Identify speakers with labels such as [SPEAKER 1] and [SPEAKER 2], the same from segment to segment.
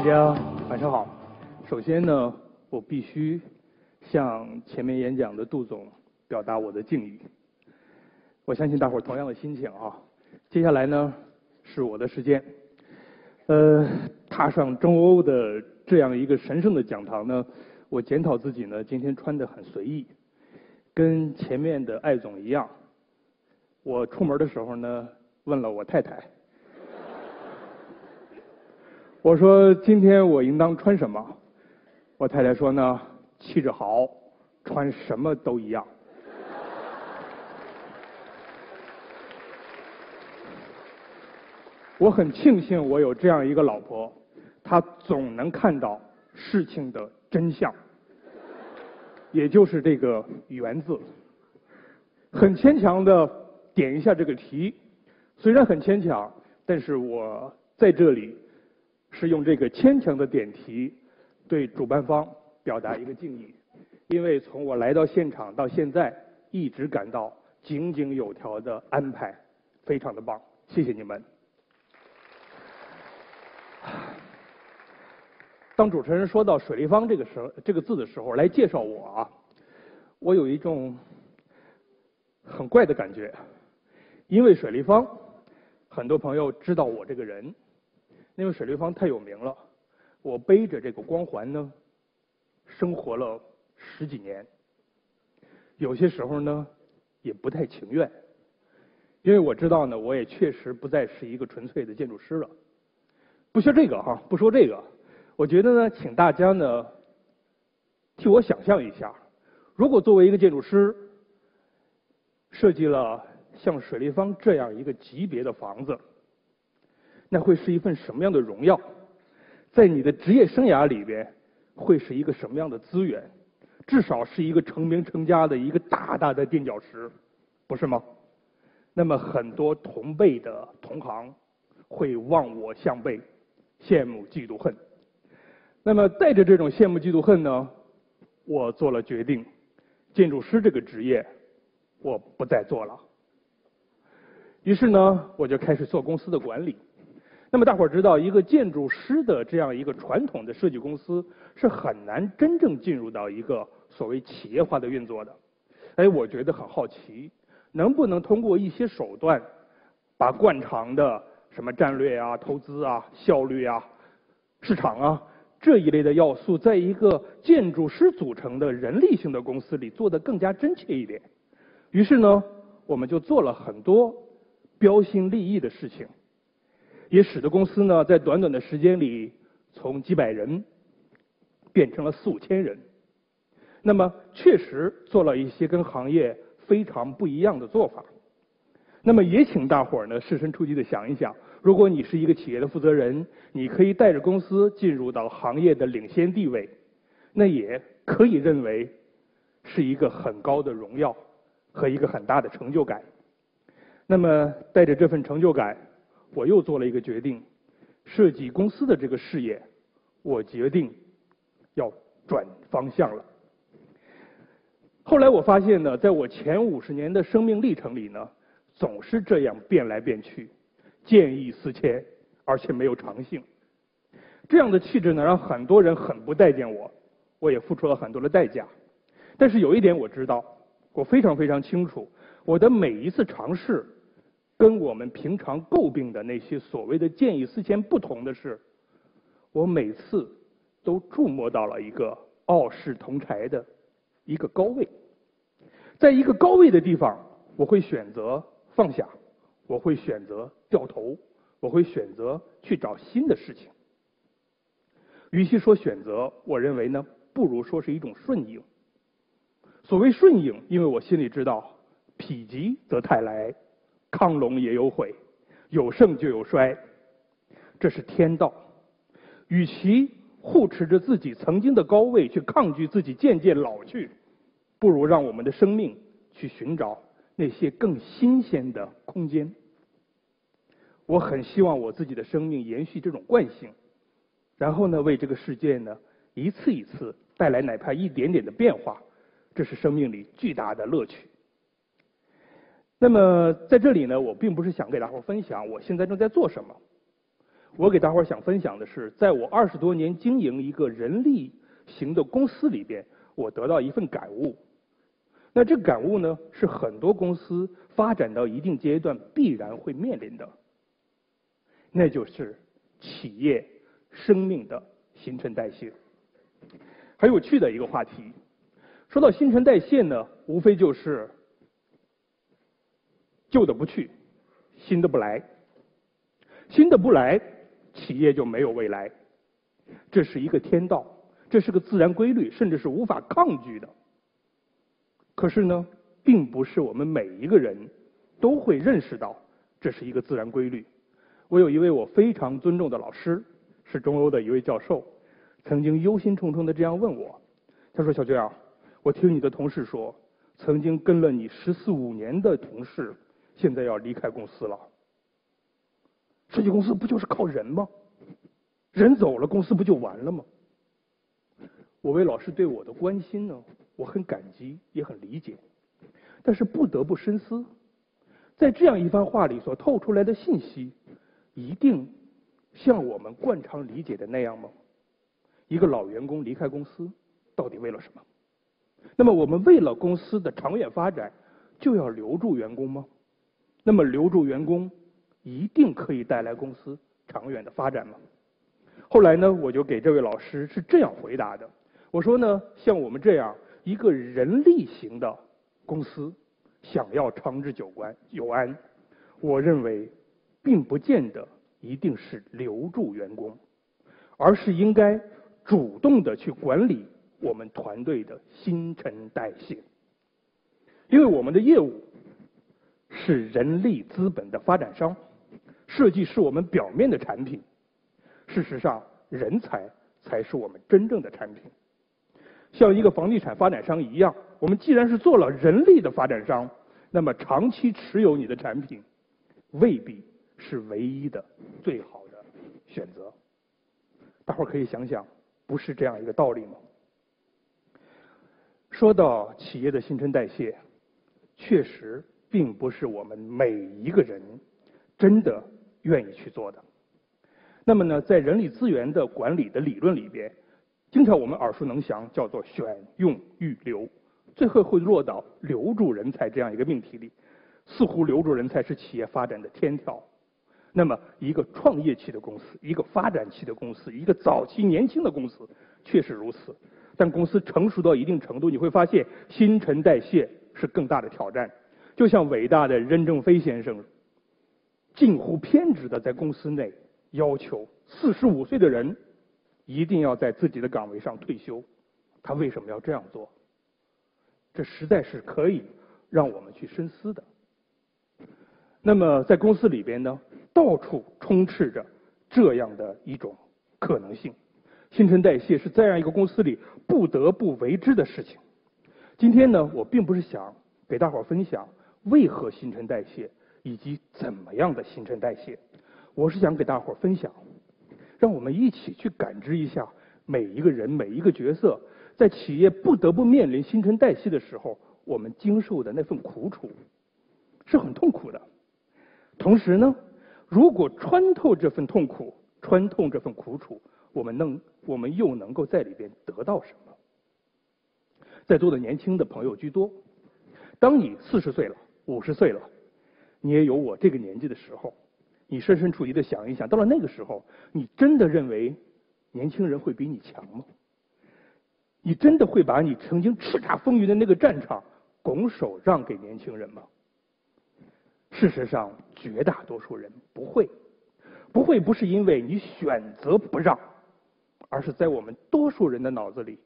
[SPEAKER 1] 大家晚上好。首先呢，我必须向前面演讲的杜总表达我的敬意。我相信大伙儿同样的心情啊。接下来呢，是我的时间。呃，踏上中欧的这样一个神圣的讲堂呢，我检讨自己呢，今天穿的很随意，跟前面的艾总一样。我出门的时候呢，问了我太太，我说今天我应当穿什么？我太太说呢，气质好，穿什么都一样。我很庆幸我有这样一个老婆，她总能看到事情的真相，也就是这个“缘”字。很牵强的点一下这个题，虽然很牵强，但是我在这里是用这个牵强的点题对主办方表达一个敬意，因为从我来到现场到现在，一直感到井井有条的安排，非常的棒，谢谢你们。当主持人说到“水立方”这个时候，这个字的时候，来介绍我啊，我有一种很怪的感觉，因为水立方，很多朋友知道我这个人，因为水立方太有名了，我背着这个光环呢，生活了十几年，有些时候呢，也不太情愿，因为我知道呢，我也确实不再是一个纯粹的建筑师了。不说这个哈，不说这个。我觉得呢，请大家呢替我想象一下，如果作为一个建筑师设计了像水立方这样一个级别的房子，那会是一份什么样的荣耀？在你的职业生涯里边，会是一个什么样的资源？至少是一个成名成家的一个大大的垫脚石，不是吗？那么很多同辈的同行会望我项背，羡慕嫉妒恨。那么带着这种羡慕嫉妒恨呢，我做了决定，建筑师这个职业我不再做了。于是呢，我就开始做公司的管理。那么大伙儿知道，一个建筑师的这样一个传统的设计公司是很难真正进入到一个所谓企业化的运作的。哎，我觉得很好奇，能不能通过一些手段，把惯常的什么战略啊、投资啊、效率啊、市场啊。这一类的要素，在一个建筑师组成的人力性的公司里做得更加真切一点。于是呢，我们就做了很多标新立异的事情，也使得公司呢在短短的时间里从几百人变成了四五千人。那么，确实做了一些跟行业非常不一样的做法。那么，也请大伙儿呢设身处地的想一想。如果你是一个企业的负责人，你可以带着公司进入到行业的领先地位，那也可以认为是一个很高的荣耀和一个很大的成就感。那么带着这份成就感，我又做了一个决定：设计公司的这个事业，我决定要转方向了。后来我发现呢，在我前五十年的生命历程里呢，总是这样变来变去。见异思迁，而且没有长性。这样的气质呢，让很多人很不待见我，我也付出了很多的代价。但是有一点我知道，我非常非常清楚，我的每一次尝试，跟我们平常诟病的那些所谓的见异思迁不同的是，我每次都触摸到了一个傲视同台的一个高位。在一个高位的地方，我会选择放下。我会选择掉头，我会选择去找新的事情。与其说选择，我认为呢，不如说是一种顺应。所谓顺应，因为我心里知道，否极则泰来，亢龙也有悔，有盛就有衰，这是天道。与其护持着自己曾经的高位去抗拒自己渐渐老去，不如让我们的生命去寻找那些更新鲜的空间。我很希望我自己的生命延续这种惯性，然后呢，为这个世界呢一次一次带来哪怕一点点的变化，这是生命里巨大的乐趣。那么在这里呢，我并不是想给大伙儿分享我现在正在做什么，我给大伙儿想分享的是，在我二十多年经营一个人力型的公司里边，我得到一份感悟。那这感悟呢，是很多公司发展到一定阶段必然会面临的，那就是企业生命的新陈代谢。很有趣的一个话题。说到新陈代谢呢，无非就是旧的不去，新的不来，新的不来，企业就没有未来。这是一个天道，这是个自然规律，甚至是无法抗拒的。可是呢，并不是我们每一个人都会认识到这是一个自然规律。我有一位我非常尊重的老师，是中欧的一位教授，曾经忧心忡忡的这样问我：“他说，小娟啊。”我听你的同事说，曾经跟了你十四五年的同事，现在要离开公司了。设计公司不就是靠人吗？人走了，公司不就完了吗？我为老师对我的关心呢，我很感激，也很理解。但是不得不深思，在这样一番话里所透出来的信息，一定像我们惯常理解的那样吗？一个老员工离开公司，到底为了什么？那么，我们为了公司的长远发展，就要留住员工吗？那么，留住员工一定可以带来公司长远的发展吗？后来呢，我就给这位老师是这样回答的：我说呢，像我们这样一个人力型的公司，想要长治久安久安，我认为，并不见得一定是留住员工，而是应该主动的去管理。我们团队的新陈代谢，因为我们的业务是人力资本的发展商，设计是我们表面的产品，事实上，人才才是我们真正的产品。像一个房地产发展商一样，我们既然是做了人力的发展商，那么长期持有你的产品，未必是唯一的最好的选择。大伙儿可以想想，不是这样一个道理吗？说到企业的新陈代谢，确实并不是我们每一个人真的愿意去做的。那么呢，在人力资源的管理的理论里边，经常我们耳熟能详，叫做选用预留，最后会落到留住人才这样一个命题里。似乎留住人才是企业发展的天条。那么，一个创业期的公司，一个发展期的公司，一个早期年轻的公司，确实如此。但公司成熟到一定程度，你会发现新陈代谢是更大的挑战。就像伟大的任正非先生，近乎偏执的在公司内要求四十五岁的人一定要在自己的岗位上退休。他为什么要这样做？这实在是可以让我们去深思的。那么在公司里边呢，到处充斥着这样的一种可能性。新陈代谢是这样一个公司里不得不为之的事情。今天呢，我并不是想给大伙儿分享为何新陈代谢以及怎么样的新陈代谢，我是想给大伙儿分享，让我们一起去感知一下每一个人、每一个角色在企业不得不面临新陈代谢的时候，我们经受的那份苦楚是很痛苦的。同时呢，如果穿透这份痛苦，穿透这份苦楚。我们能，我们又能够在里边得到什么？在座的年轻的朋友居多。当你四十岁了、五十岁了，你也有我这个年纪的时候，你设身处地的想一想，到了那个时候，你真的认为年轻人会比你强吗？你真的会把你曾经叱咤风云的那个战场拱手让给年轻人吗？事实上，绝大多数人不会，不会不是因为你选择不让。而是在我们多数人的脑子里，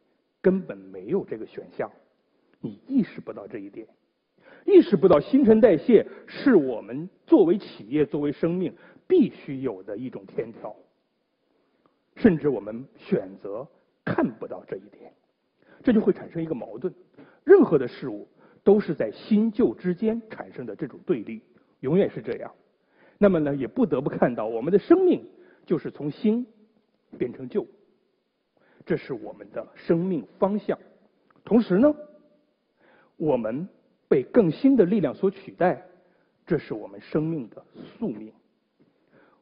[SPEAKER 1] 根本没有这个选项，你意识不到这一点，意识不到新陈代谢是我们作为企业、作为生命必须有的一种天条，甚至我们选择看不到这一点，这就会产生一个矛盾。任何的事物都是在新旧之间产生的这种对立，永远是这样。那么呢，也不得不看到我们的生命就是从新变成旧。这是我们的生命方向，同时呢，我们被更新的力量所取代，这是我们生命的宿命。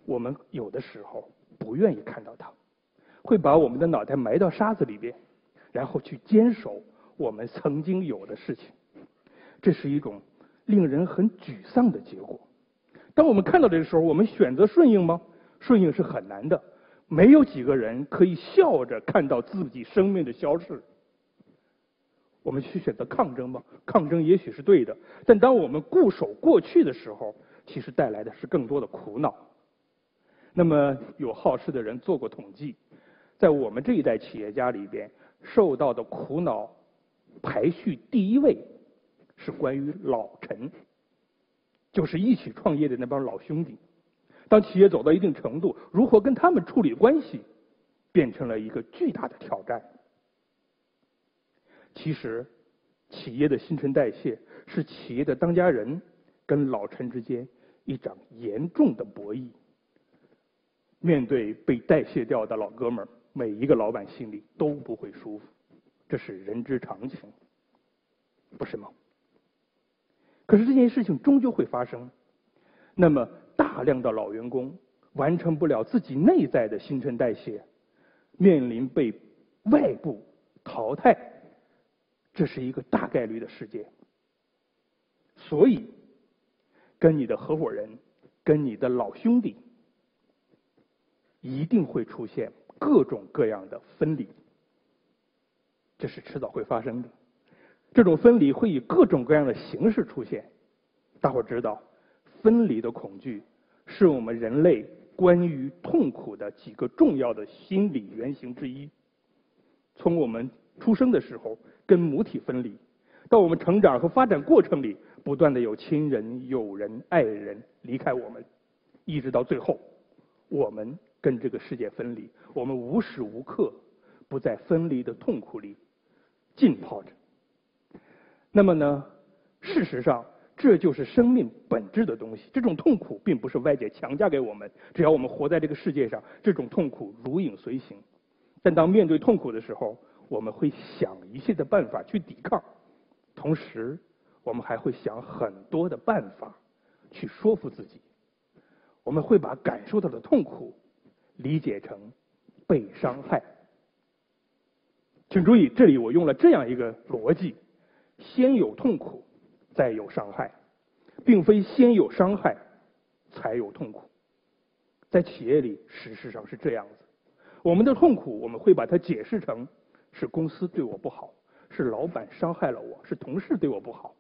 [SPEAKER 1] 我们有的时候不愿意看到它，会把我们的脑袋埋到沙子里边，然后去坚守我们曾经有的事情。这是一种令人很沮丧的结果。当我们看到这个时候，我们选择顺应吗？顺应是很难的，没有几个人可以笑着看到自己生命的消逝。我们去选择抗争吗？抗争也许是对的，但当我们固守过去的时候，其实带来的是更多的苦恼。那么有好事的人做过统计，在我们这一代企业家里边，受到的苦恼排序第一位是关于老陈，就是一起创业的那帮老兄弟。当企业走到一定程度，如何跟他们处理关系，变成了一个巨大的挑战。其实，企业的新陈代谢是企业的当家人跟老陈之间一场严重的博弈。面对被代谢掉的老哥们儿，每一个老板心里都不会舒服，这是人之常情，不是吗？可是这件事情终究会发生。那么，大量的老员工完成不了自己内在的新陈代谢，面临被外部淘汰。这是一个大概率的事件，所以跟你的合伙人、跟你的老兄弟，一定会出现各种各样的分离，这是迟早会发生的。这种分离会以各种各样的形式出现。大伙知道，分离的恐惧是我们人类关于痛苦的几个重要的心理原型之一。从我们出生的时候。跟母体分离，到我们成长和发展过程里，不断的有亲人、友人、爱人离开我们，一直到最后，我们跟这个世界分离，我们无时无刻不在分离的痛苦里浸泡着。那么呢，事实上，这就是生命本质的东西。这种痛苦并不是外界强加给我们，只要我们活在这个世界上，这种痛苦如影随形。但当面对痛苦的时候，我们会想一切的办法去抵抗，同时，我们还会想很多的办法去说服自己。我们会把感受到的痛苦理解成被伤害。请注意，这里我用了这样一个逻辑：先有痛苦，再有伤害，并非先有伤害才有痛苦。在企业里，事实上是这样子。我们的痛苦，我们会把它解释成。是公司对我不好，是老板伤害了我，是同事对我不好。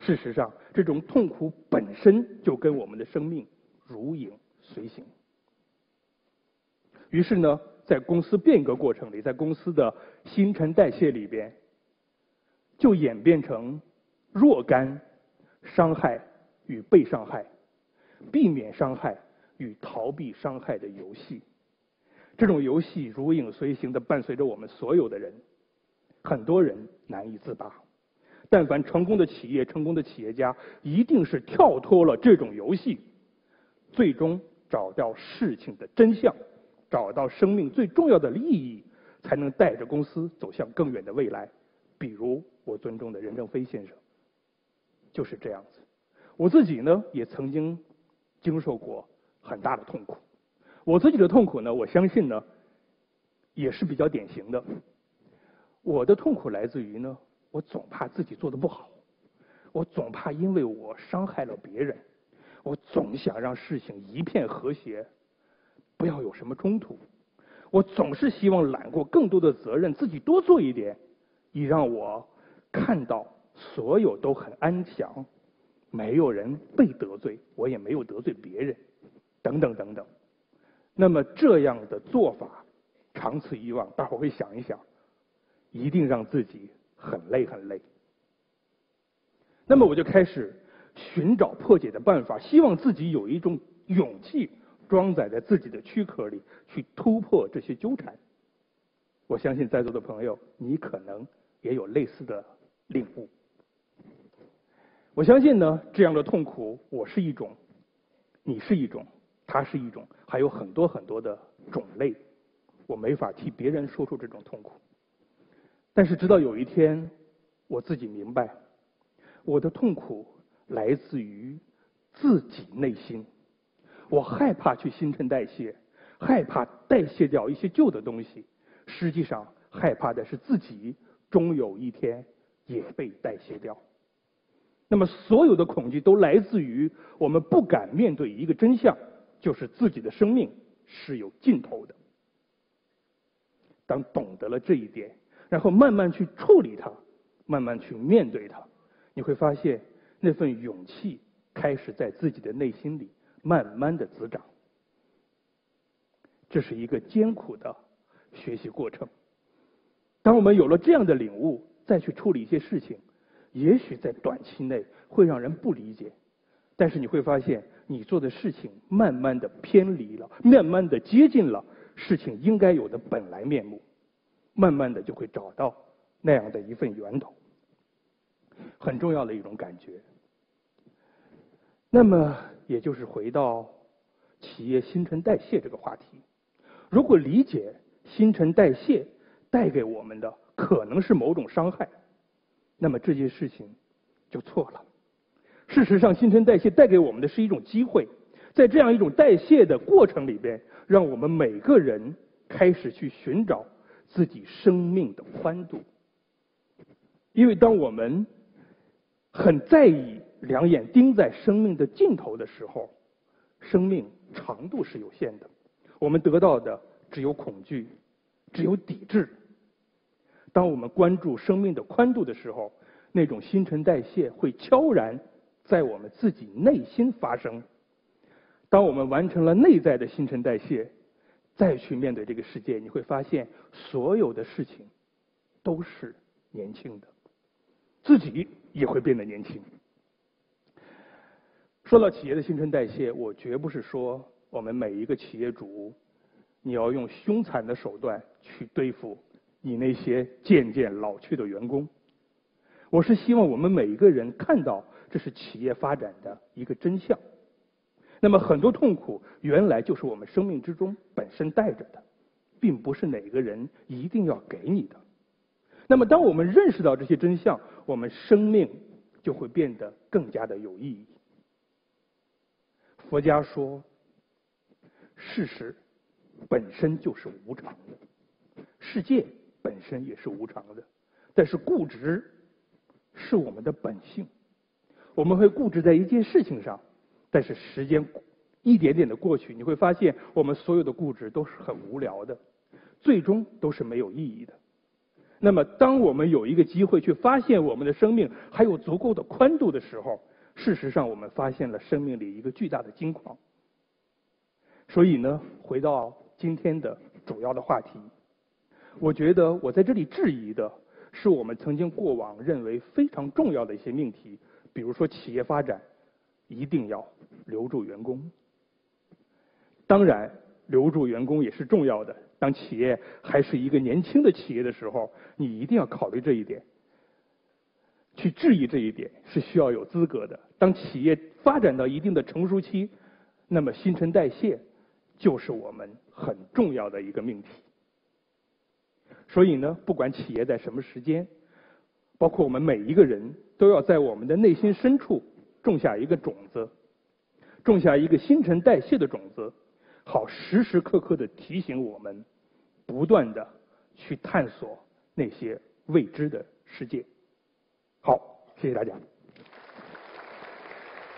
[SPEAKER 1] 事实上，这种痛苦本身就跟我们的生命如影随形。于是呢，在公司变革过程里，在公司的新陈代谢里边，就演变成若干伤害与被伤害、避免伤害与逃避伤害的游戏。这种游戏如影随形的伴随着我们所有的人，很多人难以自拔。但凡成功的企业、成功的企业家，一定是跳脱了这种游戏，最终找到事情的真相，找到生命最重要的利益，才能带着公司走向更远的未来。比如我尊重的任正非先生，就是这样子。我自己呢，也曾经经受过很大的痛苦。我自己的痛苦呢，我相信呢，也是比较典型的。我的痛苦来自于呢，我总怕自己做的不好，我总怕因为我伤害了别人，我总想让事情一片和谐，不要有什么冲突。我总是希望揽过更多的责任，自己多做一点，以让我看到所有都很安详，没有人被得罪，我也没有得罪别人，等等等等。那么这样的做法，长此以往，大伙会想一想，一定让自己很累很累。那么我就开始寻找破解的办法，希望自己有一种勇气装载在自己的躯壳里，去突破这些纠缠。我相信在座的朋友，你可能也有类似的领悟。我相信呢，这样的痛苦，我是一种，你是一种。它是一种，还有很多很多的种类，我没法替别人说出这种痛苦。但是直到有一天，我自己明白，我的痛苦来自于自己内心。我害怕去新陈代谢，害怕代谢掉一些旧的东西。实际上，害怕的是自己终有一天也被代谢掉。那么，所有的恐惧都来自于我们不敢面对一个真相，就是自己的生命是有尽头的。当懂得了这一点，然后慢慢去处理它，慢慢去面对它，你会发现那份勇气开始在自己的内心里慢慢的滋长。这是一个艰苦的学习过程。当我们有了这样的领悟，再去处理一些事情，也许在短期内会让人不理解，但是你会发现你做的事情慢慢的偏离了，慢慢的接近了。事情应该有的本来面目，慢慢的就会找到那样的一份源头，很重要的一种感觉。那么，也就是回到企业新陈代谢这个话题，如果理解新陈代谢带给我们的可能是某种伤害，那么这件事情就错了。事实上，新陈代谢带给我们的是一种机会，在这样一种代谢的过程里边。让我们每个人开始去寻找自己生命的宽度，因为当我们很在意两眼盯在生命的尽头的时候，生命长度是有限的，我们得到的只有恐惧，只有抵制。当我们关注生命的宽度的时候，那种新陈代谢会悄然在我们自己内心发生。当我们完成了内在的新陈代谢，再去面对这个世界，你会发现所有的事情都是年轻的，自己也会变得年轻。说到企业的新陈代谢，我绝不是说我们每一个企业主你要用凶残的手段去对付你那些渐渐老去的员工，我是希望我们每一个人看到这是企业发展的一个真相。那么很多痛苦原来就是我们生命之中本身带着的，并不是哪个人一定要给你的。那么当我们认识到这些真相，我们生命就会变得更加的有意义。佛家说，事实本身就是无常的，世界本身也是无常的，但是固执是我们的本性，我们会固执在一件事情上。但是时间一点点的过去，你会发现我们所有的固执都是很无聊的，最终都是没有意义的。那么，当我们有一个机会去发现我们的生命还有足够的宽度的时候，事实上我们发现了生命里一个巨大的金矿。所以呢，回到今天的主要的话题，我觉得我在这里质疑的是我们曾经过往认为非常重要的一些命题，比如说企业发展。一定要留住员工。当然，留住员工也是重要的。当企业还是一个年轻的企业的时候，你一定要考虑这一点。去质疑这一点是需要有资格的。当企业发展到一定的成熟期，那么新陈代谢就是我们很重要的一个命题。所以呢，不管企业在什么时间，包括我们每一个人都要在我们的内心深处。种下一个种子，种下一个新陈代谢的种子，好时时刻刻的提醒我们，不断的去探索那些未知的世界。好，谢谢大家。